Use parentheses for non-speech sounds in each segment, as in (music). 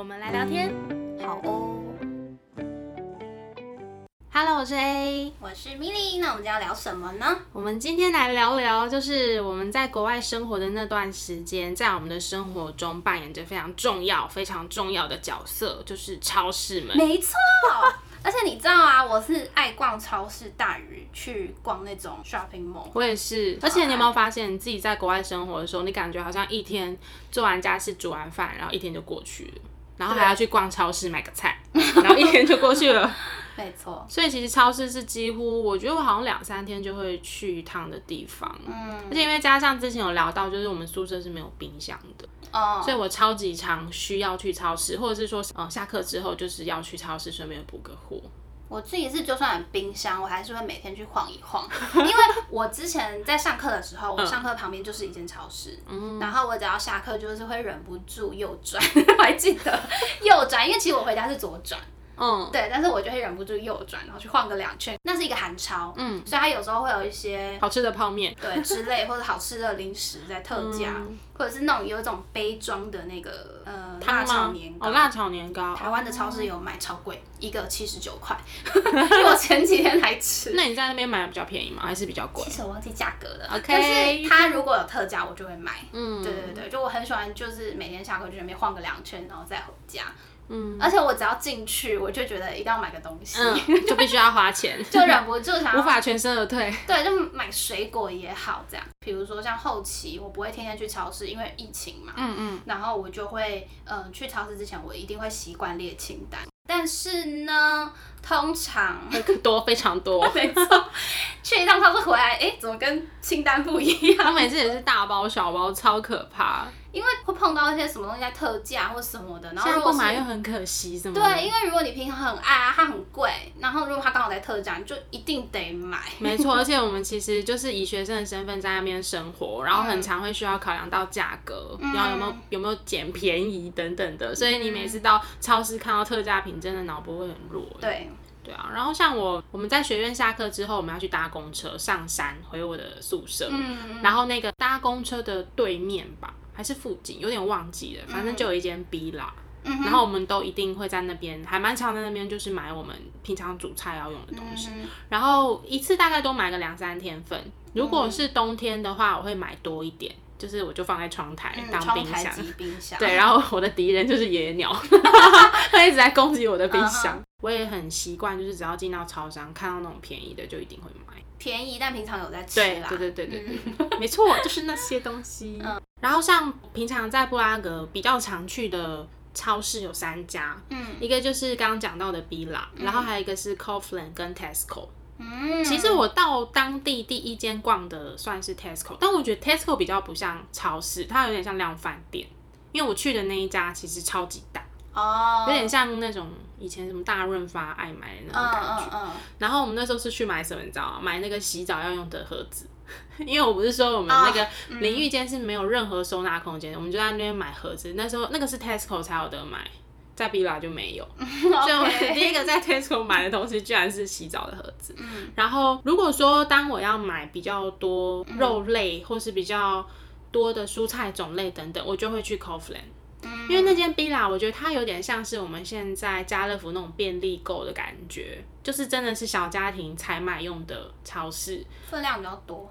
我们来聊天，好哦。Hello，我是 A，我是 Millie。那我们今天要聊什么呢？我们今天来聊聊，就是我们在国外生活的那段时间，在我们的生活中扮演着非常重要、非常重要的角色，就是超市们。没错，而且你知道啊，我是爱逛超市大于去逛那种 shopping mall。我也是。而且你有没有发现，你自己在国外生活的时候，你感觉好像一天做完家事、煮完饭，然后一天就过去了。然后还要去逛超市买个菜，然后一天就过去了。(laughs) 没错，所以其实超市是几乎，我觉得我好像两三天就会去一趟的地方。嗯，而且因为加上之前有聊到，就是我们宿舍是没有冰箱的，哦，所以我超级常需要去超市，或者是说，嗯，下课之后就是要去超市顺便补个货。我自己是就算有冰箱，我还是会每天去晃一晃，因为我之前在上课的时候，我上课旁边就是一间超市，嗯，然后我只要下课就是会忍不住右转，(laughs) 我还记得？右转，因为其实我回家是左转。嗯，对，但是我就会忍不住右转，然后去晃个两圈。那是一个韩超，嗯，所以它有时候会有一些好吃的泡面，对之类，或者好吃的零食在特价，嗯、或者是那种有一种杯装的那个呃辣炒年糕，哦，辣炒年糕，台湾的超市有卖超贵，一个七十九块，(laughs) 因为我前几天才吃。(laughs) 那你在那边买比较便宜吗？还是比较贵？其实我忘记价格了，OK。但是它如果有特价，我就会买。嗯，对对对，就我很喜欢，就是每天下课就在那边晃个两圈，然后再回家。嗯，而且我只要进去，我就觉得一定要买个东西，嗯、(laughs) 就必须要花钱，(laughs) 就忍不住想无法全身而退。对，就买水果也好，这样。比如说像后期，我不会天天去超市，因为疫情嘛。嗯嗯。然后我就会，嗯、呃，去超市之前，我一定会习惯列清单。但是呢，通常多非常多，(laughs) 没错。去一趟超市回来，哎，怎么跟清单不一样？我每次也是大包小包，超可怕。因为会碰到一些什么东西在特价或什么的，然后如果买又很可惜，什么的。对，因为如果你平常很爱啊，它很贵，然后如果它刚好在特价，你就一定得买。没错，而且我们其实就是以学生的身份在那边生活，然后很常会需要考量到价格，嗯、然后有没有有没有捡便宜等等的，所以你每次到超市看到特价品，真的脑波会很弱。对。对啊，然后像我，我们在学院下课之后，我们要去搭公车上山回我的宿舍。嗯。然后那个搭公车的对面吧，还是附近，有点忘记了，反正就有一间 B 啦。嗯。然后我们都一定会在那边，还蛮常在那边，就是买我们平常煮菜要用的东西。嗯。然后一次大概都买个两三天份。如果是冬天的话，我会买多一点。就是我就放在窗台当冰箱，嗯、冰箱对，然后我的敌人就是野鸟，(laughs) 他一直在攻击我的冰箱。Uh. 我也很习惯，就是只要进到超商看到那种便宜的，就一定会买。便宜但平常有在吃啦。对对对对对没错，就是那些东西。嗯、然后像平常在布拉格比较常去的超市有三家，嗯，一个就是刚刚讲到的 Billa，然后还有一个是 Kaufland 跟 Tesco。嗯，其实我到当地第一间逛的算是 Tesco，但我觉得 Tesco 比较不像超市，它有点像量贩店。因为我去的那一家其实超级大哦，有点像那种以前什么大润发爱买的那种感觉。嗯嗯嗯。然后我们那时候是去买什么，你知道吗？买那个洗澡要用的盒子，(laughs) 因为我不是说我们那个淋浴间是没有任何收纳空间，我们就在那边买盒子。那时候那个是 Tesco 才有得买。在 Billa 就没有，(laughs) 所以我第一个在 Tesco 买的东西居然是洗澡的盒子。然后如果说当我要买比较多肉类或是比较多的蔬菜种类等等，我就会去 Kaufland，因为那间 Billa 我觉得它有点像是我们现在家乐福那种便利购的感觉，就是真的是小家庭采买用的超市，分量比较多。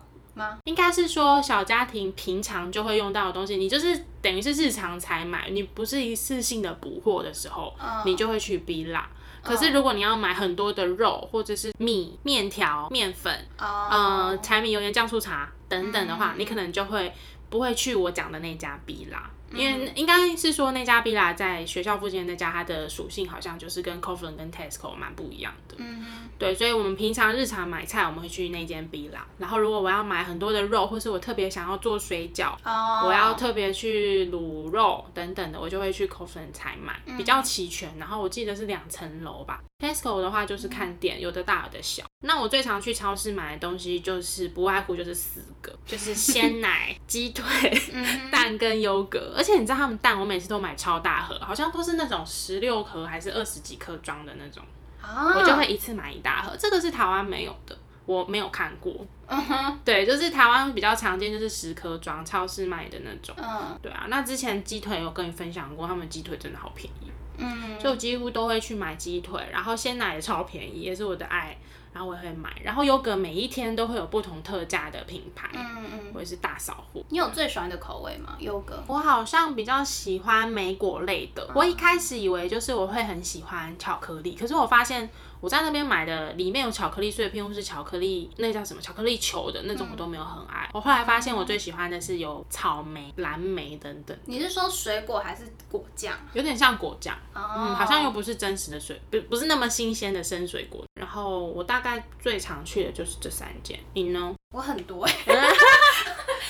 应该是说小家庭平常就会用到的东西，你就是等于是日常才买，你不是一次性的补货的时候，uh, 你就会去 Billa。可是如果你要买很多的肉或者是米、面条、面粉，嗯、uh, 呃，柴米油盐酱醋茶等等的话，嗯、你可能就会不会去我讲的那家 Billa。因为应该是说那家 Bila 在学校附近的那家，它的属性好像就是跟 Coughlin 跟 Tesco 蛮不一样的。嗯对，所以我们平常日常买菜，我们会去那间 Bila。然后如果我要买很多的肉，或是我特别想要做水饺，哦、我要特别去卤肉等等的，我就会去 Coughlin 采买，比较齐全。然后我记得是两层楼吧。Tesco 的话就是看店，有的大有的小。那我最常去超市买的东西就是不外乎就是四个，就是鲜 (laughs) 奶、鸡腿、(laughs) 蛋跟优格。而且你知道他们蛋，我每次都买超大盒，好像都是那种十六颗还是二十几颗装的那种，我就会一次买一大盒。这个是台湾没有的，我没有看过。嗯哼，对，就是台湾比较常见，就是十颗装，超市卖的那种。嗯，对啊。那之前鸡腿有跟你分享过，他们鸡腿真的好便宜。嗯，就几乎都会去买鸡腿，然后鲜奶也超便宜，也是我的爱，然后我也会买，然后优格每一天都会有不同特价的品牌，嗯嗯，或者是大扫货。你有最喜欢的口味吗？优格？我好像比较喜欢莓果类的，我一开始以为就是我会很喜欢巧克力，可是我发现。我在那边买的里面有巧克力碎片或是巧克力那叫什么巧克力球的那种，我都没有很爱。嗯、我后来发现我最喜欢的是有草莓、蓝莓等等。你是说水果还是果酱？有点像果酱，哦、嗯，好像又不是真实的水，不不是那么新鲜的生水果。然后我大概最常去的就是这三件。你呢？我很多哎，(laughs) (laughs) (laughs)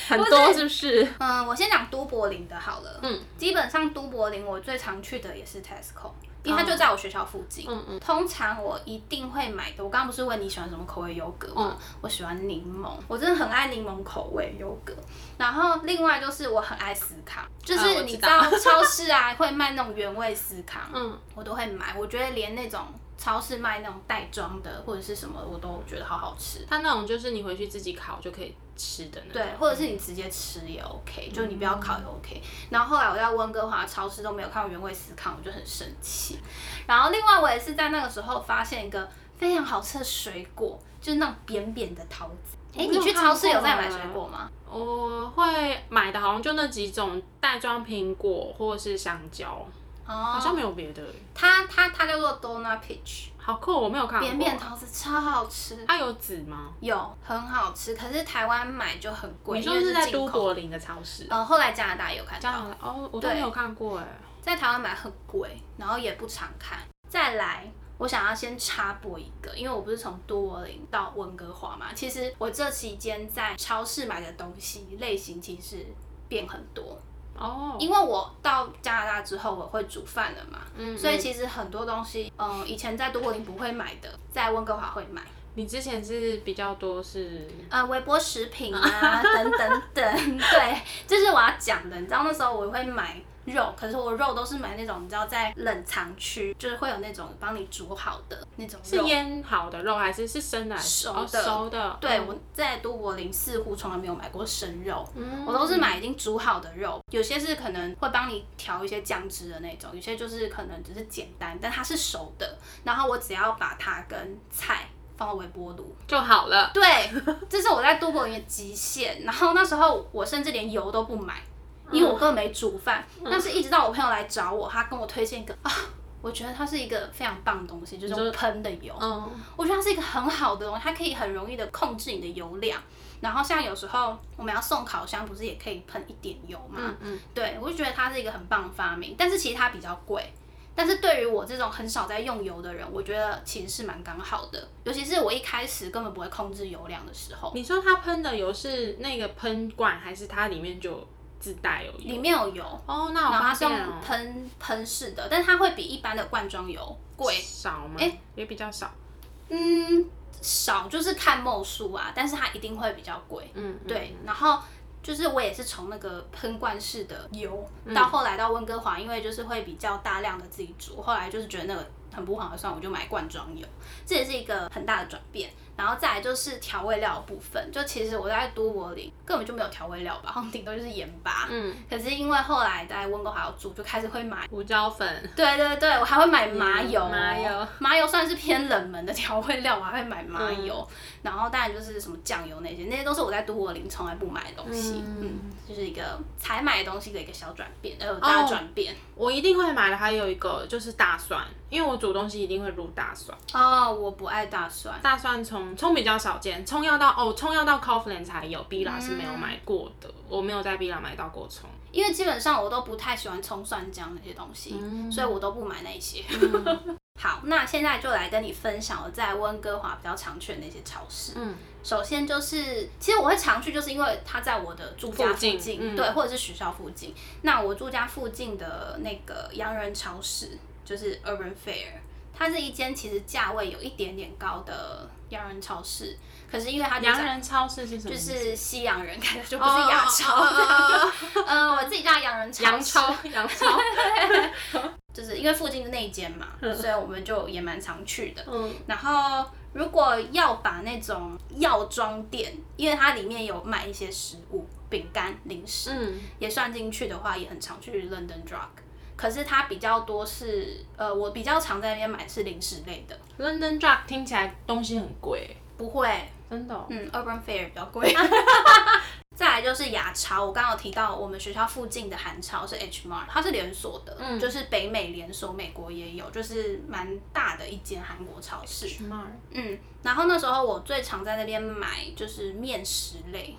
很多是不是？嗯，我先讲都柏林的好了。嗯，基本上都柏林我最常去的也是 Tesco。因为它就在我学校附近。嗯嗯。通常我一定会买的。我刚刚不是问你喜欢什么口味优格吗？嗯、我喜欢柠檬，我真的很爱柠檬口味优格。然后另外就是我很爱司康，就是你知道超市啊 (laughs) 会卖那种原味司康，嗯，我都会买。我觉得连那种。超市卖那种袋装的或者是什么，我都觉得好好吃。它那种就是你回去自己烤就可以吃的那种。对，或者是你直接吃也 OK，就你不要烤也 OK。然后后来我在温哥华超市都没有看到原味司康，我就很生气。然后另外我也是在那个时候发现一个非常好吃的水果，就是那种扁扁的桃子。哎，你去超市有在买水果吗？我会买的好像就那几种袋装苹果或者是香蕉。Oh, 好像没有别的。它它它叫做 Donut Peach，好酷，我没有看过。扁扁桃子超好吃。它有籽吗？有，很好吃。可是台湾买就很贵。你说是在都柏林的超市？呃，后来加拿大也有看到。加拿大哦，我都没有看过哎。在台湾买很贵，然后也不常看。再来，我想要先插播一个，因为我不是从多柏林到温哥华嘛，其实我这期间在超市买的东西类型其实变很多。哦，oh. 因为我到加拿大之后，我会煮饭了嘛，所以其实很多东西，嗯，以前在都柏林不会买的，在温哥华会买。你之前是比较多是，呃，微波食品啊，等等等，(laughs) 对，这是我要讲的。你知道那时候我会买。肉，可是我肉都是买那种，你知道在冷藏区，就是会有那种帮你煮好的那种肉。是腌好的肉还是是生的？熟的。哦、熟的。对，嗯、我在都柏林似乎从来没有买过生肉，嗯、我都是买已经煮好的肉。有些是可能会帮你调一些酱汁的那种，有些就是可能只是简单，但它是熟的。然后我只要把它跟菜放到微波炉就好了。对，这是我在都柏林的极限。然后那时候我甚至连油都不买。因为我根本没煮饭，嗯、但是一直到我朋友来找我，他跟我推荐一个啊，我觉得它是一个非常棒的东西，就是喷的油。嗯，我觉得它是一个很好的东西，它可以很容易的控制你的油量。然后像有时候我们要送烤箱，不是也可以喷一点油吗？嗯嗯。对，我就觉得它是一个很棒的发明，但是其实它比较贵。但是对于我这种很少在用油的人，我觉得其实是蛮刚好的。尤其是我一开始根本不会控制油量的时候。你说它喷的油是那个喷罐，还是它里面就？自带有。油，里面有油。哦，那我发现哦，喷喷式的，但它会比一般的罐装油贵。少吗？也比较少，嗯，少就是看 ml 数啊，但是它一定会比较贵，嗯，对，然后就是我也是从那个喷罐式的油，嗯、到后来到温哥华，因为就是会比较大量的自己煮，后来就是觉得那个很不划算，我就买罐装油，这也是一个很大的转变。然后再来就是调味料的部分，就其实我在都柏林根本就没有调味料吧，然后顶多就是盐巴。嗯。可是因为后来在温哥华要住，就开始会买胡椒粉。对对对，我还会买麻油。嗯、麻油。麻油算是偏冷门的调味料，我还会买麻油。嗯、然后当然就是什么酱油那些，那些都是我在都柏林从来不买的东西。嗯，嗯。就是一个才买东西的一个小转变，呃，大转变。哦。我一定会买的还有一个就是大蒜，因为我煮东西一定会入大蒜。哦，我不爱大蒜。大蒜从葱，葱比较少见，葱要到哦，葱要到 Coffland 才有，Billa 是没有买过的，嗯、我没有在 Billa 买到过葱。因为基本上我都不太喜欢葱蒜姜那些东西，嗯、所以我都不买那些。嗯、(laughs) 好，那现在就来跟你分享我在温哥华比较常去的那些超市。嗯，首先就是，其实我会常去，就是因为它在我的住家附近，附近嗯、对，或者是学校附近。那我住家附近的那个洋人超市就是 Urban Fare，它是一间其实价位有一点点高的洋人超市。可是因为它洋人超市是什么？就是西洋人开的，就不是亚超。嗯，(laughs) 我自己叫洋人超洋超，洋超。(laughs) 就是因为附近的那一间嘛，所以我们就也蛮常去的。嗯。然后如果要把那种药妆店，因为它里面有卖一些食物、饼干、零食，嗯，也算进去的话，也很常去 London Drug。可是它比较多是，呃，我比较常在那边买是零食类的。London Drug 听起来东西很贵。不会。真的，嗯，Urban Fare 比较贵。(laughs) 再来就是亚超，我刚刚有提到我们学校附近的韩超是 H Mart，它是连锁的，嗯、就是北美连锁，美国也有，就是蛮大的一间韩国超市。H Mart，嗯，然后那时候我最常在那边买就是面食类，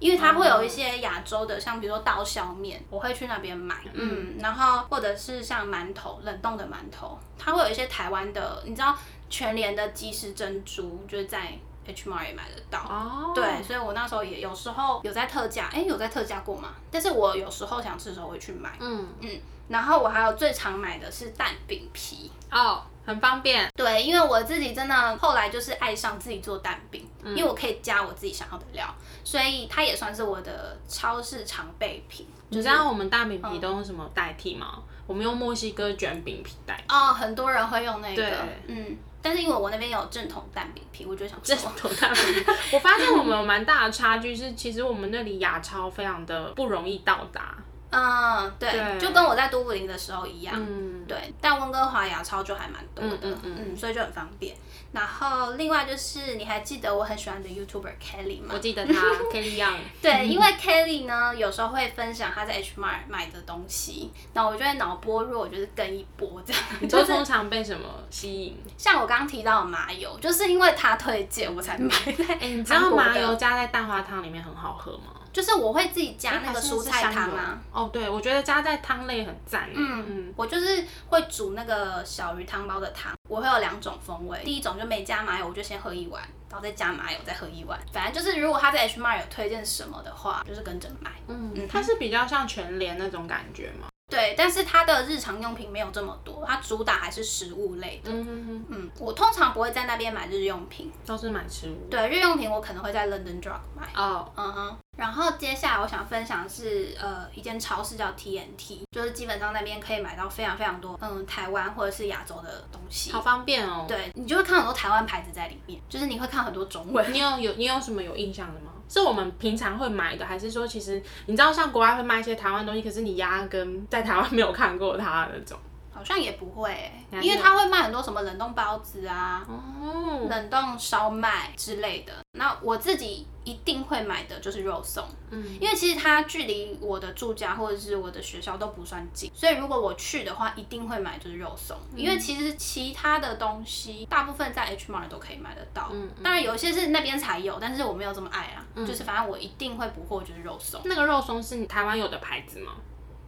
因为它会有一些亚洲的，像比如说刀削面，我会去那边买，嗯，嗯，然后或者是像馒头，冷冻的馒头，它会有一些台湾的，你知道全联的即食珍珠，就是在。H Mart 也买得到，oh. 对，所以我那时候也有时候有在特价，哎、欸，有在特价过嘛？但是我有时候想吃的时候会去买，嗯嗯，然后我还有最常买的是蛋饼皮，哦，oh, 很方便，对，因为我自己真的后来就是爱上自己做蛋饼，嗯、因为我可以加我自己想要的料，所以它也算是我的超市常备品。就是、你知道我们蛋饼皮都用什么代替吗？嗯、我们用墨西哥卷饼皮代替。哦，很多人会用那个，嗯。但是因为我那边有正统蛋饼皮，我就想正统蛋饼皮。我发现我们有蛮大的差距，是其实我们那里亚超非常的不容易到达。嗯，对，对就跟我在都柏林的时候一样。嗯，对。但温哥华牙超就还蛮多的，嗯，嗯，嗯，所以就很方便。然后另外就是，你还记得我很喜欢的 YouTuber Kelly 吗？我记得他，(laughs) Kelly Young。对，因为 Kelly 呢，有时候会分享他在 H Mart 买的东西，那我就会脑波弱，就是跟一波这样。你都通常被什么吸引？像我刚刚提到的麻油，就是因为他推荐我才买的。哎、欸，你知道麻油加在蛋花汤里面很好喝吗？就是我会自己加那个蔬菜汤啊。哦，对，我觉得加在汤类很赞。嗯嗯，我就是会煮那个小鱼汤包的汤，我会有两种风味。第一种就没加麻油，我就先喝一碗，然后再加麻油再喝一碗。反正就是如果他在 H Mart 有推荐什么的话，就是跟着买。嗯嗯，它是比较像全联那种感觉吗？对，但是它的日常用品没有这么多，它主打还是食物类的。嗯哼哼嗯，我通常不会在那边买日用品，都是买食物。对，日用品我可能会在 London Drug 买。哦，嗯哼。然后接下来我想分享的是，呃，一间超市叫 TNT，就是基本上那边可以买到非常非常多，嗯，台湾或者是亚洲的东西。好方便哦。对，你就会看很多台湾牌子在里面，就是你会看很多中文。(laughs) 你有有你有什么有印象的吗？是我们平常会买的，还是说其实你知道像国外会卖一些台湾东西，可是你压根在台湾没有看过它那种？好像也不会、欸，因为他会卖很多什么冷冻包子啊，哦、冷冻烧麦之类的。那我自己一定会买的就是肉松，嗯，因为其实它距离我的住家或者是我的学校都不算近，所以如果我去的话，一定会买就是肉松。嗯、因为其实其他的东西大部分在 H Mart 都可以买得到，嗯，当然有些是那边才有，但是我没有这么爱啊，嗯、就是反正我一定会补货就是肉松。那个肉松是台湾有的牌子吗？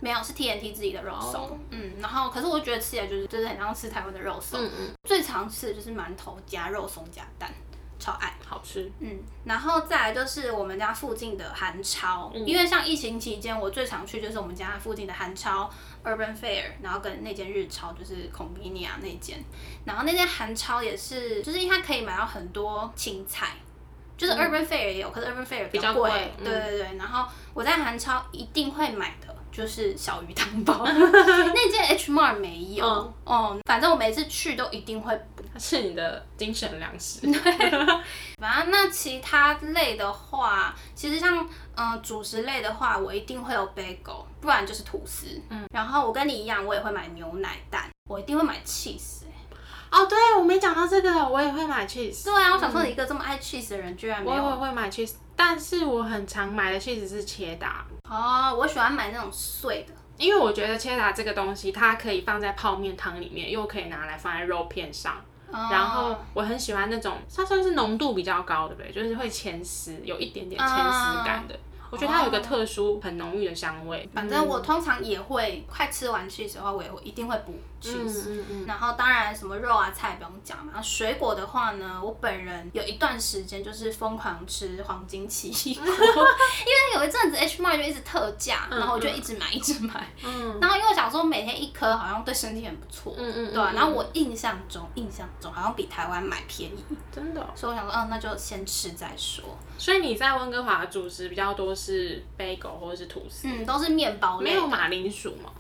没有，是 TNT 自己的肉松，oh. 嗯，然后可是我觉得吃起来就是就是很像吃台湾的肉松，嗯嗯，最常吃的就是馒头加肉松加蛋，超爱，好吃，嗯，然后再来就是我们家附近的韩超，嗯、因为像疫情期间我最常去就是我们家附近的韩超 Urban Fare，然后跟那间日超就是 Convenia 那间，然后那间韩超也是，就是因为它可以买到很多青菜，就是 Urban Fare 也有，嗯、可是 Urban Fare 比较贵，较贵。嗯、对对对，然后我在韩超一定会买的。就是小鱼汤包，(laughs) 那件 H Mart 没有，哦、嗯，反正我每次去都一定会补，它是你的精神粮食。对，反正那其他类的话，其实像嗯主食类的话，我一定会有 bagel，不然就是吐司。嗯，然后我跟你一样，我也会买牛奶蛋，我一定会买 cheese。哦，对，我没讲到这个，我也会买 cheese。对啊，我想说你一个这么爱 cheese 的人，居然没有。我也会买 cheese，但是我很常买的 cheese 是切达。哦，我喜欢买那种碎的，因为我觉得切达这个东西，它可以放在泡面汤里面，又可以拿来放在肉片上。哦、然后我很喜欢那种，它算是浓度比较高，对不对？就是会牵丝，有一点点牵丝感的。哦我觉得它有一个特殊、很浓郁的香味。反正我通常也会快吃完去的时候，我也会一定会补 cheese。嗯嗯嗯。然后当然什么肉啊菜不用讲嘛。水果的话呢，我本人有一段时间就是疯狂吃黄金奇异果，(laughs) 因为有一阵子 H Mart 就一直特价，然后我就一直买一直买。嗯。然后因为我想说每天一颗好像对身体很不错。嗯嗯。对。然后我印象中印象中好像比台湾买便宜。真的。所以我想说，嗯，那就先吃再说。所以你在温哥华的主食比较多是 bagel 或者是吐司，嗯，都是面包类。没有马铃薯吗？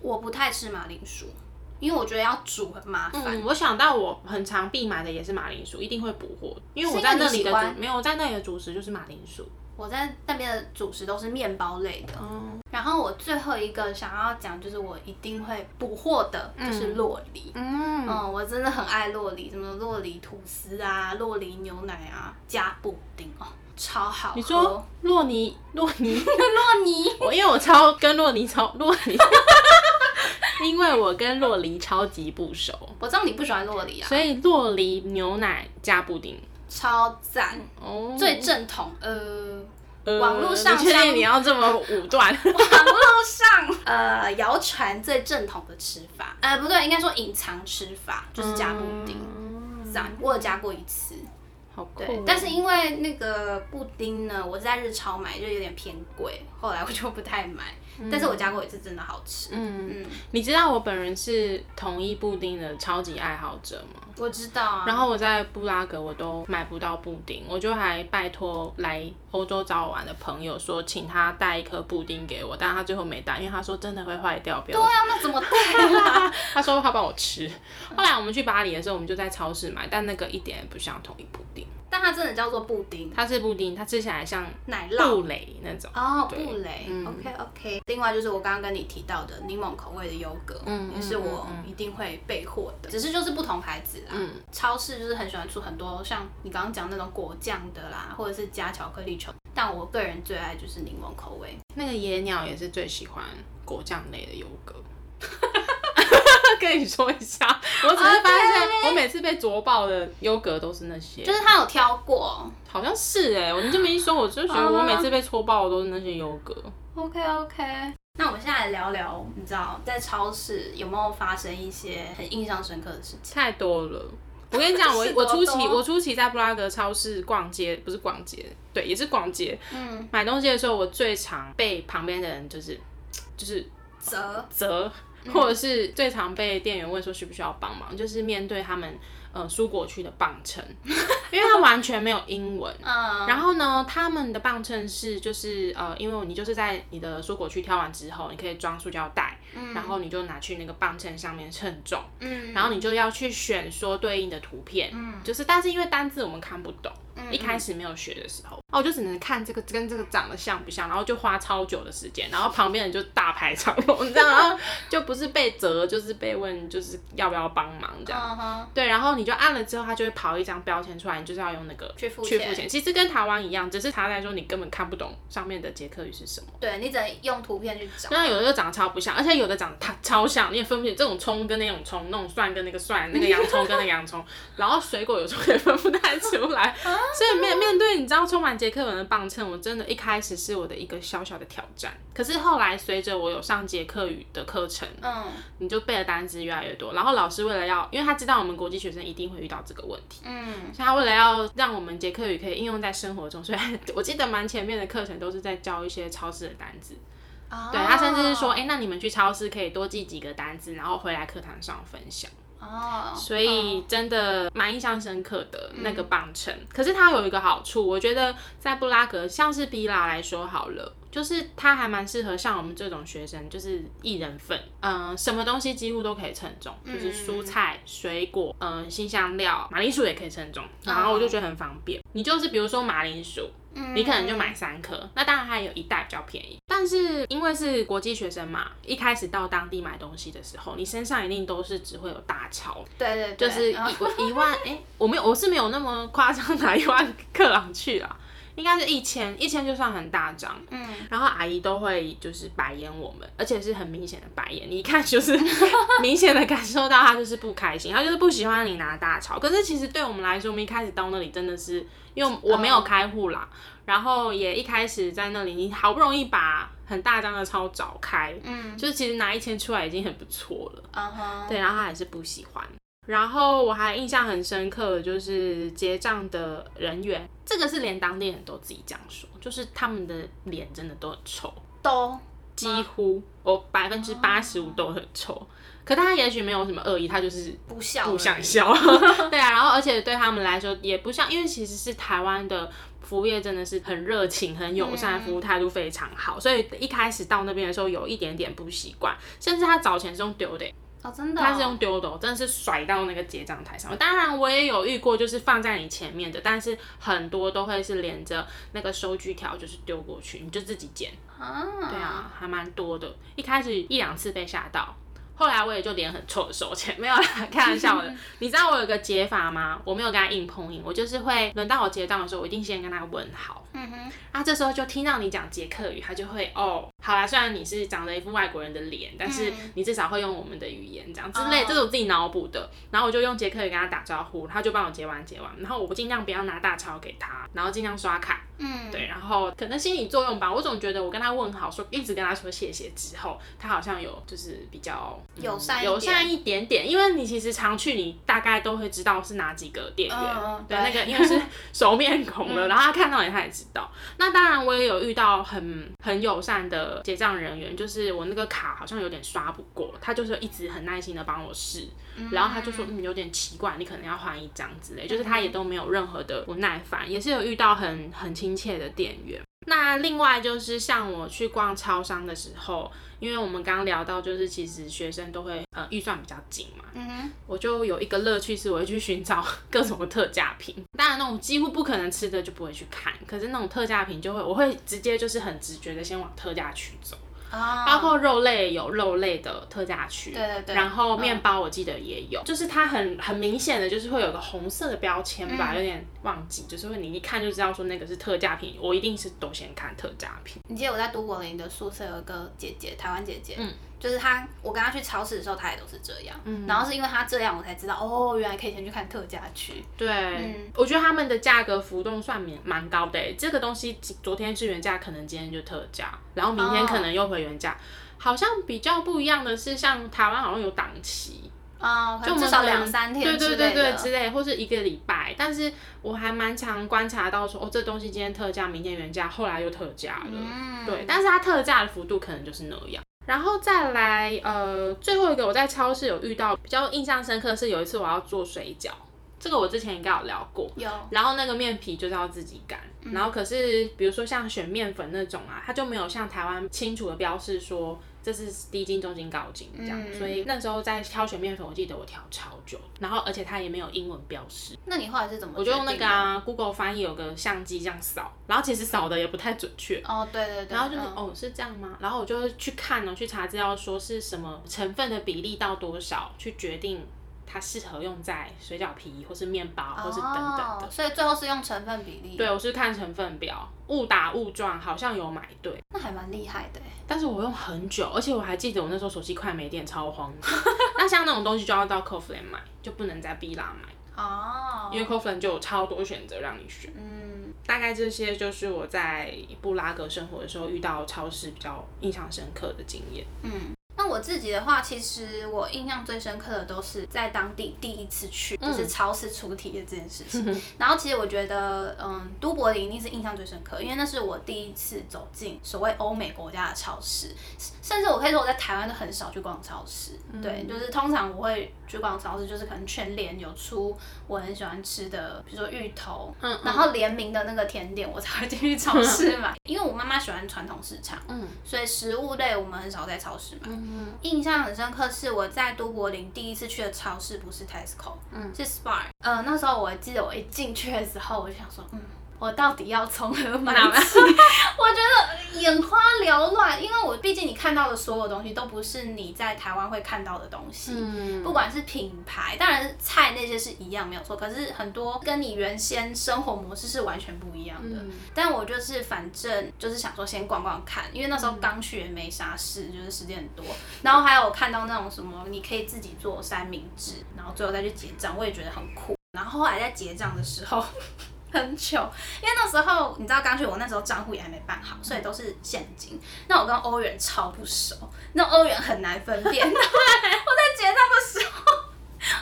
我不太吃马铃薯，因为我觉得要煮很麻烦。嗯，我想到我很常必买的也是马铃薯，一定会补货，因为我在那里的主没有在那里的主食就是马铃薯。我在那边的主食都是面包类的。嗯，然后我最后一个想要讲就是我一定会补货的，就是洛梨。嗯，嗯，我真的很爱洛梨，什么洛梨吐司啊，洛梨牛奶啊，加布丁哦。超好喝！你说洛尼洛尼 (laughs) 洛尼，我因为我超跟洛尼超洛尼，(laughs) 因为我跟洛梨超级不熟。我知道你不喜欢洛梨啊，所以洛梨牛奶加布丁超赞哦，最正统。呃，网络上确定你要这么武断？(laughs) 网络上呃谣传最正统的吃法，呃不对，应该说隐藏吃法就是加布丁，赞，我有加过一次。好酷。对，但是因为那个布丁呢，我是在日超买，就有点偏贵，后来我就不太买。嗯、但是我加过一次，真的好吃。嗯嗯，你知道我本人是统一布丁的超级爱好者吗？我知道啊。然后我在布拉格我都买不到布丁，我就还拜托来欧洲找我玩的朋友说，请他带一颗布丁给我，但他最后没带，因为他说真的会坏掉。对啊，那怎么带啊？(laughs) 他说他帮我吃。后来我们去巴黎的时候，我们就在超市买，但那个一点也不像统一布丁。但它真的叫做布丁，它是布丁，它吃起来像奶酪布蕾那种哦，布蕾。嗯、OK OK。另外就是我刚刚跟你提到的柠檬口味的优格，嗯，也是我一定会备货的，嗯、只是就是不同牌子啦。嗯，超市就是很喜欢出很多像你刚刚讲那种果酱的啦，或者是加巧克力球，但我个人最爱就是柠檬口味。那个野鸟也是最喜欢果酱类的优格。(laughs) 跟你说一下，我只是发现我每次被啄爆的优格都是那些，就是他有挑过，好像是哎、欸，你这么一说，我就觉得我每次被戳爆的都是那些优格。OK OK，那我们现在来聊聊，你知道在超市有没有发生一些很印象深刻的事情？太多了，我跟你讲，我 (laughs) 我初期我初期在布拉格超市逛街，不是逛街，对，也是逛街，嗯，买东西的时候，我最常被旁边的人就是就是责。责。或者是最常被店员问说需不需要帮忙，就是面对他们呃蔬果区的磅秤，因为它完全没有英文。嗯。然后呢，他们的磅秤是就是呃，因为你就是在你的蔬果区挑完之后，你可以装塑胶袋，嗯，然后你就拿去那个磅秤上面称重，嗯，然后你就要去选说对应的图片，嗯，就是但是因为单字我们看不懂。一开始没有学的时候，哦，我就只能看这个跟这个长得像不像，然后就花超久的时间，然后旁边人就大排长龙，(laughs) 你知道，然后就不是被责，就是被问，就是要不要帮忙这样。Uh huh. 对，然后你就按了之后，他就会跑一张标签出来，你就是要用那个去付去付钱。其实跟台湾一样，只是他在说你根本看不懂上面的捷克语是什么。对，你只能用图片去找。那有的就长得超不像，而且有的长得它超像，你也分不清这种葱跟那种葱，那种蒜跟那个蒜，那个洋葱跟那个洋葱，(laughs) 然后水果有时候也分不太出来，所以面面对。你知道充满捷克文的棒秤，我真的一开始是我的一个小小的挑战。可是后来随着我有上捷克语的课程，嗯，你就背的单词越来越多。然后老师为了要，因为他知道我们国际学生一定会遇到这个问题，嗯，所以他为了要让我们捷克语可以应用在生活中，所以我记得蛮前面的课程都是在教一些超市的单词。哦，对，他甚至是说，哎、欸，那你们去超市可以多记几个单词，然后回来课堂上分享。哦，oh, 所以真的蛮印象深刻的那个棒秤，嗯、可是它有一个好处，我觉得在布拉格，像是比拉来说好了，就是它还蛮适合像我们这种学生，就是一人份，嗯、呃，什么东西几乎都可以称重，就是蔬菜、水果，嗯、呃，辛香料，马铃薯也可以称重，然后我就觉得很方便，你就是比如说马铃薯。你可能就买三颗，那当然还有一袋比较便宜。但是因为是国际学生嘛，一开始到当地买东西的时候，你身上一定都是只会有大钞。对对对，就是一一万，哎、欸，我没有，我是没有那么夸张拿一万克朗去啦。应该是一千，一千就算很大张。嗯，然后阿姨都会就是白眼我们，而且是很明显的白眼，你一看就是 (laughs) 明显的感受到她就是不开心，她就是不喜欢你拿大钞。可是其实对我们来说，我们一开始到那里真的是因为我没有开户啦，嗯、然后也一开始在那里，你好不容易把很大张的钞找开，嗯，就是其实拿一千出来已经很不错了。嗯哼，对，然后她还是不喜欢。然后我还印象很深刻的就是结账的人员，这个是连当地人都自己这样说，就是他们的脸真的都很臭，都几乎我百分之八十五都很臭。哦、可他也许没有什么恶意，他就是不笑，不想笑。(laughs) 对啊，然后而且对他们来说也不像，因为其实是台湾的服务业真的是很热情、很友善，服务态度非常好，嗯、所以一开始到那边的时候有一点点不习惯，甚至他早前是用丢的。哦，真的、哦，他是用丢的，真的是甩到那个结账台上。当然，我也有遇过，就是放在你前面的，但是很多都会是连着那个收据条，就是丢过去，你就自己捡。啊，对啊，还蛮多的。一开始一两次被吓到。后来我也就脸很臭的收钱，没有啦，开玩笑的。(laughs) 你知道我有个解法吗？我没有跟他硬碰硬，我就是会轮到我结账的时候，我一定先跟他问好。嗯哼。啊这时候就听到你讲捷克语，他就会哦，好啦，虽然你是长着一副外国人的脸，但是你至少会用我们的语言这样之类，这是我自己脑补的。然后我就用捷克语跟他打招呼，他就帮我结完结完，然后我尽量不要拿大钞给他，然后尽量刷卡。嗯，对，然后可能心理作用吧，我总觉得我跟他问好，说一直跟他说谢谢之后，他好像有就是比较。友善友善一点点，因为你其实常去，你大概都会知道是哪几个店员。嗯、对，对那个因为是熟面孔了，(laughs) 嗯、然后他看到你，他也知道。那当然，我也有遇到很很友善的结账人员，就是我那个卡好像有点刷不过，他就是一直很耐心的帮我试，嗯、然后他就说嗯有点奇怪，你可能要换一张之类，就是他也都没有任何的不耐烦，也是有遇到很很亲切的店员。那另外就是像我去逛超商的时候，因为我们刚刚聊到，就是其实学生都会呃预算比较紧嘛，嗯哼，我就有一个乐趣是我会去寻找 (laughs) 各种的特价品。当然那种几乎不可能吃的就不会去看，可是那种特价品就会，我会直接就是很直觉的先往特价区走。包括肉类有肉类的特价区，对对对，然后面包我记得也有，嗯、就是它很很明显的就是会有个红色的标签吧，嗯、有点忘记，就是会你一看就知道说那个是特价品，我一定是都先看特价品。你记得我在都柏林的宿舍有个姐姐，台湾姐姐，嗯。就是他，我跟他去超市的时候，他也都是这样。嗯，然后是因为他这样，我才知道哦，原来可以先去看特价区。对，嗯，我觉得他们的价格浮动算蛮蛮高的。这个东西昨天是原价，可能今天就特价，然后明天可能又回原价。哦，好像比较不一样的是，像台湾好像有档期啊，哦，就至少两三天，对对对对之类，或是一个礼拜。但是我还蛮常观察到说，哦，这东西今天特价，明天原价，后来又特价了。嗯，对，但是它特价的幅度可能就是那样。然后再来，呃，最后一个我在超市有遇到比较印象深刻的是有一次我要做水饺，这个我之前应该有聊过。有。然后那个面皮就是要自己擀，嗯、然后可是比如说像选面粉那种啊，它就没有像台湾清楚的标示说。这是低筋、中筋、高筋这样，嗯、所以那时候在挑选面粉，我记得我挑超久，然后而且它也没有英文标示。那你后来是怎么？我就用那个啊，Google 翻译有个相机这样扫，然后其实扫的也不太准确。哦，对对对。然后就是、嗯、哦，是这样吗？然后我就去看了，去查资料，说是什么成分的比例到多少，去决定。它适合用在水饺皮，或是面包，或是等等的。Oh, 所以最后是用成分比例。对，我是看成分表，误打误撞，好像有买对。那还蛮厉害的。但是我用很久，而且我还记得我那时候手机快没电，超慌。(laughs) 那像那种东西就要到 Kaufland 买，就不能在 Billa 买。哦。Oh. 因为 Kaufland 就有超多选择让你选。嗯。大概这些就是我在布拉格生活的时候遇到超市比较印象深刻的经验。嗯。那我自己的话，其实我印象最深刻的都是在当地第一次去，就是超市出题的这件事情。嗯、(laughs) 然后其实我觉得，嗯，都柏林一定是印象最深刻，因为那是我第一次走进所谓欧美国家的超市，甚至我可以说我在台湾都很少去逛超市。嗯、对，就是通常我会去逛超市，就是可能全联有出我很喜欢吃的，比如说芋头，嗯嗯、然后联名的那个甜点，我才会进去超 (laughs) 市买。嗯、因为我妈妈喜欢传统市场，嗯，所以食物类我们很少在超市买。嗯嗯、印象很深刻是我在都柏林第一次去的超市不是 Tesco，嗯，是 Spar。呃，那时候我记得我一进去的时候，我就想说，嗯。我到底要从何买起？(laughs) 我觉得眼花缭乱，因为我毕竟你看到的所有东西都不是你在台湾会看到的东西，嗯、不管是品牌，当然菜那些是一样没有错，可是很多跟你原先生活模式是完全不一样的。嗯、但我就是反正就是想说先逛逛看，因为那时候刚去也没啥事，就是时间很多。然后还有看到那种什么，你可以自己做三明治，然后最后再去结账，我也觉得很酷。然后后来在结账的时候。很糗，因为那时候你知道刚去，我那时候账户也还没办好，所以都是现金。那我跟欧元超不熟，那欧元很难分辨。(laughs) 我在结账的时候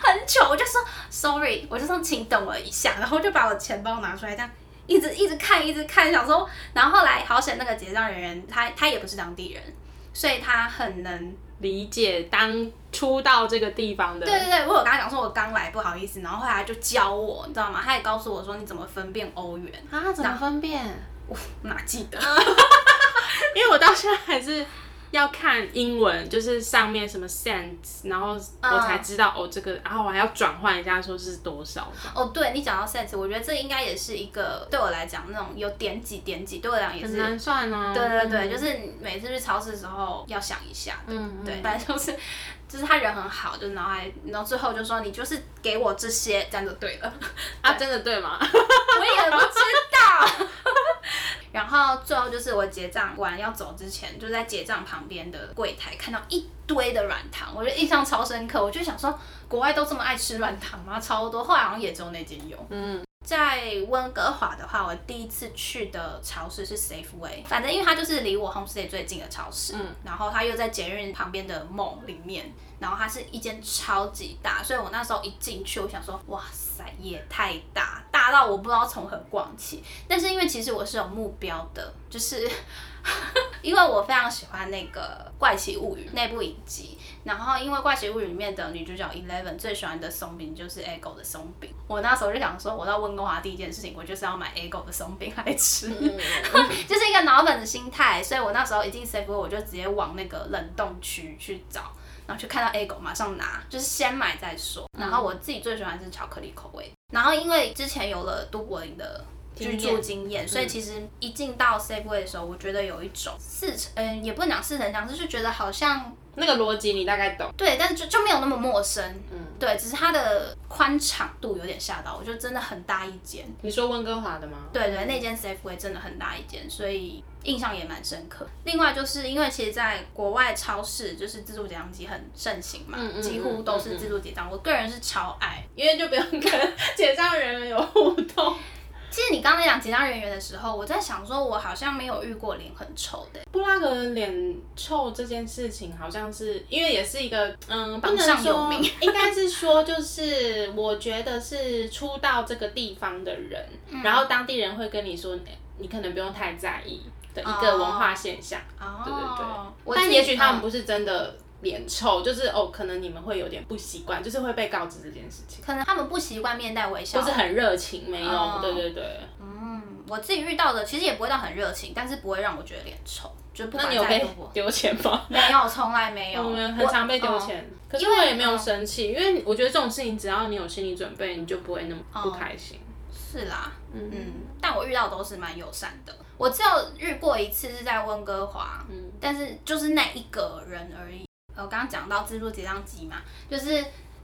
很糗，我就说 sorry，我就说请等我一下，然后就把我钱包拿出来，这样一直一直看，一直看，想说，然后后来好险那个结账人员他他也不是当地人，所以他很能。理解当初到这个地方的，对对对，我有跟他讲说，我刚来，不好意思，然后后来他就教我，你知道吗？他也告诉我说，你怎么分辨欧元啊？怎么分辨？我哪记得？(laughs) 因为我到现在还是。要看英文，就是上面什么 cents，然后我才知道、uh, 哦这个，然后我还要转换一下，说是多少。哦，对你讲到 cents，我觉得这应该也是一个对我来讲那种有点几点几，对我来讲也是很难算啊。对对对，嗯、就是每次去超市的时候要想一下。嗯，对，反正就是就是他人很好，就然后还然后最后就说你就是给我这些，这样就对了。啊，真的对吗？(laughs) 我也不知道。(laughs) 然后最后就是我结账完要走之前，就在结账旁边的柜台看到一堆的软糖，我就印象超深刻。我就想说，国外都这么爱吃软糖吗？超多，后来好像也只有那间有。嗯。在温哥华的话，我第一次去的超市是 Safeway，反正因为它就是离我 homestay 最近的超市，嗯，然后它又在捷运旁边的 mall 里面，然后它是一间超级大，所以我那时候一进去，我想说，哇塞，也太大，大到我不知道从何逛起。但是因为其实我是有目标的，就是 (laughs) 因为我非常喜欢那个怪奇物语那部影集。然后，因为《怪奇物语》里面的女主角 Eleven 最喜欢的松饼就是 Eggo 的松饼。我那时候就想说，我到温哥华第一件事情，我就是要买 Eggo 的松饼来吃，嗯、(laughs) 就是一个脑粉的心态。所以我那时候一进 Safeway，我就直接往那个冷冻区去找，然后去看到 Eggo，马上拿，就是先买再说。然后我自己最喜欢的是巧克力口味。然后因为之前有了都柏林的居住经验，所以其实一进到 Safeway 的时候，我觉得有一种似曾，嗯，也不能讲似曾相识，就是觉得好像。那个逻辑你大概懂，对，但是就就没有那么陌生，嗯，对，只是它的宽敞度有点吓到我，就真的很大一间。你说温哥华的吗？对对，那间 Safeway 真的很大一间，所以印象也蛮深刻。另外就是因为其实在国外超市就是自助结账机很盛行嘛，嗯嗯嗯几乎都是自助结账，我个人是超爱，因为就不用跟结账人员有互动。(laughs) 其实你刚才讲结账人员的时候，我在想说，我好像没有遇过脸很臭的。布拉格脸臭这件事情，好像是因为也是一个嗯，榜上有名。(laughs) 应该是说，就是我觉得是初到这个地方的人，嗯、然后当地人会跟你说，你可能不用太在意的一个文化现象。哦，对对对。但也许他们不是真的。脸臭就是哦，可能你们会有点不习惯，就是会被告知这件事情。可能他们不习惯面带微笑，就是很热情，没有，嗯、对对对。嗯，我自己遇到的其实也不会到很热情，但是不会让我觉得脸臭，就不管在那你有被 (laughs) 丢钱吗？(laughs) 没有，从来没 (laughs) 有。我们、很常被丢钱，嗯、可是我也没有生气，因为，我觉得这种事情只要你有心理准备，你就不会那么不开心。嗯、是啦，嗯嗯，但我遇到都是蛮友善的。我只有遇过一次是在温哥华，嗯，但是就是那一个人而已。我刚刚讲到自助结账机嘛，就是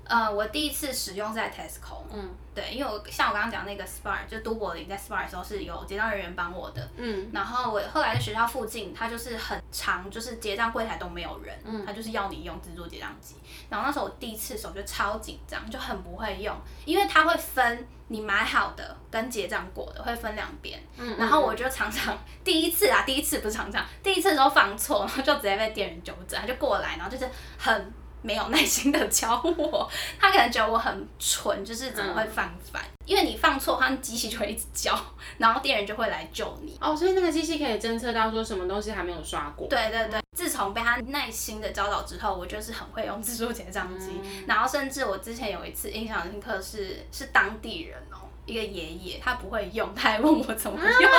呃，我第一次使用在 Tesco，嗯，对，因为我像我刚刚讲那个 Spar，就都柏林在 Spar 的时候是有结账人员帮我的，嗯，然后我后来在学校附近，它就是很长，就是结账柜台都没有人，嗯，它就是要你用自助结账机，然后那时候我第一次手就超紧张，就很不会用，因为它会分。你买好的跟结账过的会分两边，嗯，然后我就常常第一次啊，第一次不是常常，第一次的时候放错，然后就直接被店员纠正，他就过来，然后就是很没有耐心的教我，他可能觉得我很蠢，就是怎么会放反，嗯、因为你放错，他机器就会一直叫，(laughs) 然后店员就会来救你。哦，所以那个机器可以侦测到说什么东西还没有刷过。对对对，自从被他耐心的教导之后，我就是很会用自助结账机，嗯、然后甚至我之前有一次印象深刻是是当地人哦。一个爷爷，他不会用，他还问我怎么用。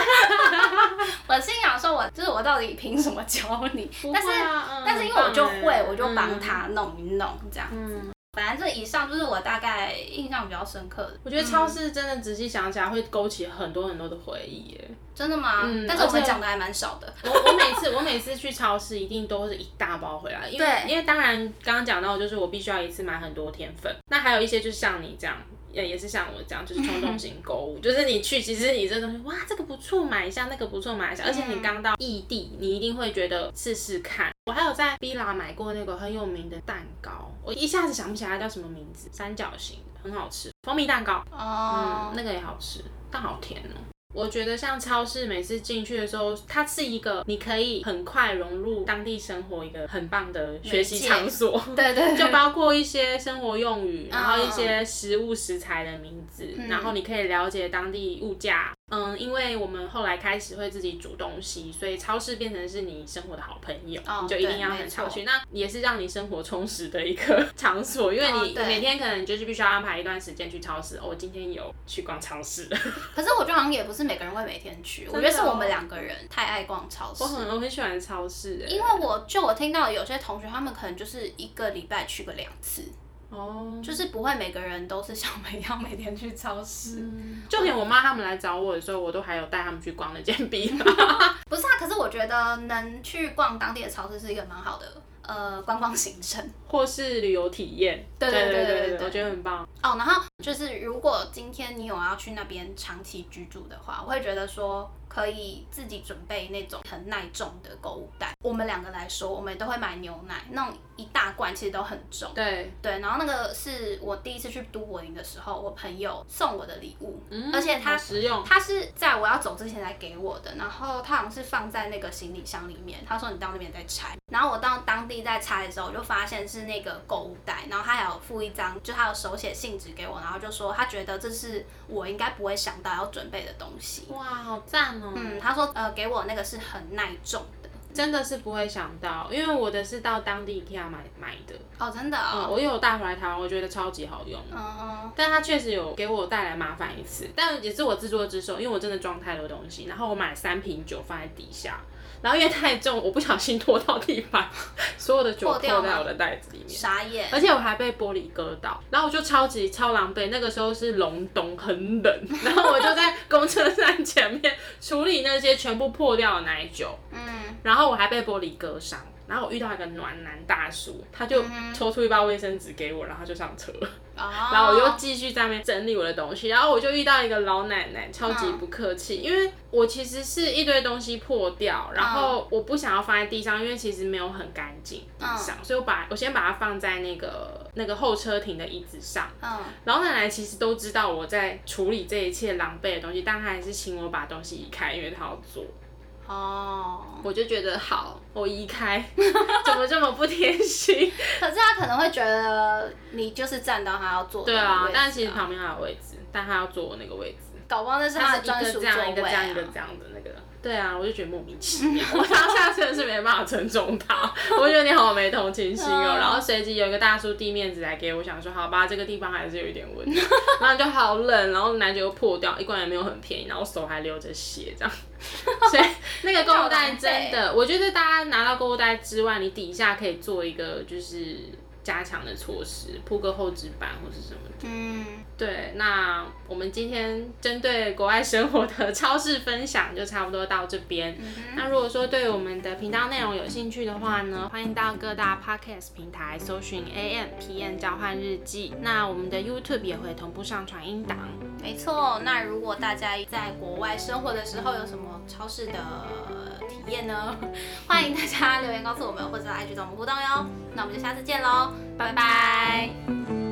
(laughs) 我心想说我，我就是我到底凭什么教你？啊、但是，嗯、但是因为我就会，嗯、我就帮他弄一弄这样子。嗯反正这以上就是我大概印象比较深刻的。我觉得超市真的仔细想起来会勾起很多很多的回忆耶。真的吗？嗯。但是我们讲的还蛮少的。我我每次我每次去超市一定都是一大包回来，因为对因为当然刚刚讲到就是我必须要一次买很多天粉。那还有一些就是像你这样。也也是像我这样，就是冲动型购物，就是你去，其实你这东西，哇，这个不错，买一下，那个不错，买一下，而且你刚到异地，你一定会觉得试试看。我还有在 Billa 买过那个很有名的蛋糕，我一下子想不起来它叫什么名字，三角形，很好吃，蜂蜜蛋糕，哦，嗯，那个也好吃，但好甜哦。我觉得像超市，每次进去的时候，它是一个你可以很快融入当地生活一个很棒的学习场所。对，对对，(laughs) 就包括一些生活用语，然后一些食物食材的名字，嗯、然后你可以了解当地物价。嗯，因为我们后来开始会自己煮东西，所以超市变成是你生活的好朋友，哦、你就一定要很常去。那也是让你生活充实的一个 (laughs) 场所，因为你每天可能就是必须要安排一段时间去超市。哦，我今天有去逛超市。(laughs) 可是我觉得好像也不是每个人会每天去，哦、我觉得是我们两个人太爱逛超市。我很我很喜欢超市，因为我就我听到有些同学，他们可能就是一个礼拜去个两次。哦，oh, 就是不会每个人都是像我们一样每天去超市。嗯、就连我妈他们来找我的时候，我都还有带他们去逛那间 (laughs) Billa。(laughs) 不是啊，可是我觉得能去逛当地的超市是一个蛮好的呃观光行程，或是旅游体验。对对对对对，对我觉得很棒。哦，然后就是如果今天你有要去那边长期居住的话，我会觉得说。可以自己准备那种很耐重的购物袋。我们两个来说，我们都会买牛奶，那种一大罐其实都很重。对对，然后那个是我第一次去都柏林的时候，我朋友送我的礼物，嗯、而且他实用，他是在我要走之前来给我的，然后他好像是放在那个行李箱里面，他说你到那边再拆。然后我到当地在拆的时候，我就发现是那个购物袋，然后他还有附一张，就他有手写信纸给我，然后就说他觉得这是我应该不会想到要准备的东西。哇，好赞哦！嗯，他说呃给我那个是很耐重的，真的是不会想到，因为我的是到当地 IKEA 买买的。哦，真的哦。嗯，我有带回来台湾，我觉得超级好用。嗯嗯。但它确实有给我带来麻烦一次，但也是我自作自受，因为我真的装太多东西，然后我买了三瓶酒放在底下。然后因为太重，我不小心拖到地板，(laughs) 所有的酒破在我的袋子里面，傻眼。而且我还被玻璃割到，然后我就超级超狼狈。那个时候是隆冬，很冷，然后我就在公车站前面处理那些全部破掉的奶酒，嗯，然后我还被玻璃割伤。然后我遇到一个暖男大叔，他就抽出一包卫生纸给我，然后就上车。Oh. (laughs) 然后我又继续在那边整理我的东西，然后我就遇到一个老奶奶，超级不客气，oh. 因为我其实是一堆东西破掉，然后我不想要放在地上，因为其实没有很干净地上，oh. 所以我把我先把它放在那个那个候车亭的椅子上。Oh. 老奶奶其实都知道我在处理这一切狼狈的东西，但她还是请我把东西移开，因为她要做。哦，oh. 我就觉得好，我移开，(laughs) 怎么这么不贴心？可是他可能会觉得你就是站到他要坐。对啊，但其实旁边还有位置，但他要坐我那个位置。搞不好那是他的专属座位啊。一个这样，一个这样的那个。对啊，我就觉得莫名其妙，(laughs) 我当下真的是没办法尊重他，(laughs) 我觉得你好没同情心哦。然后随即有一个大叔递面子来给我，想说好吧，这个地方还是有一点温度，(laughs) 然后就好冷，然后奶酒又破掉，一罐也没有很便宜，然后手还流着血这样，所以那个购物袋真的，我觉得大家拿到购物袋之外，你底下可以做一个就是。加强的措施，铺个厚纸板或是什么的。嗯，对。那我们今天针对国外生活的超市分享就差不多到这边。嗯、那如果说对我们的频道内容有兴趣的话呢，欢迎到各大 podcast 平台搜寻 AMpm 交换日记。那我们的 YouTube 也会同步上传音档。没错。那如果大家在国外生活的时候有什么超市的体验呢？(laughs) 欢迎大家留言告诉我们，或者来 IG 找我们互动哟。那我们就下次见喽。拜拜。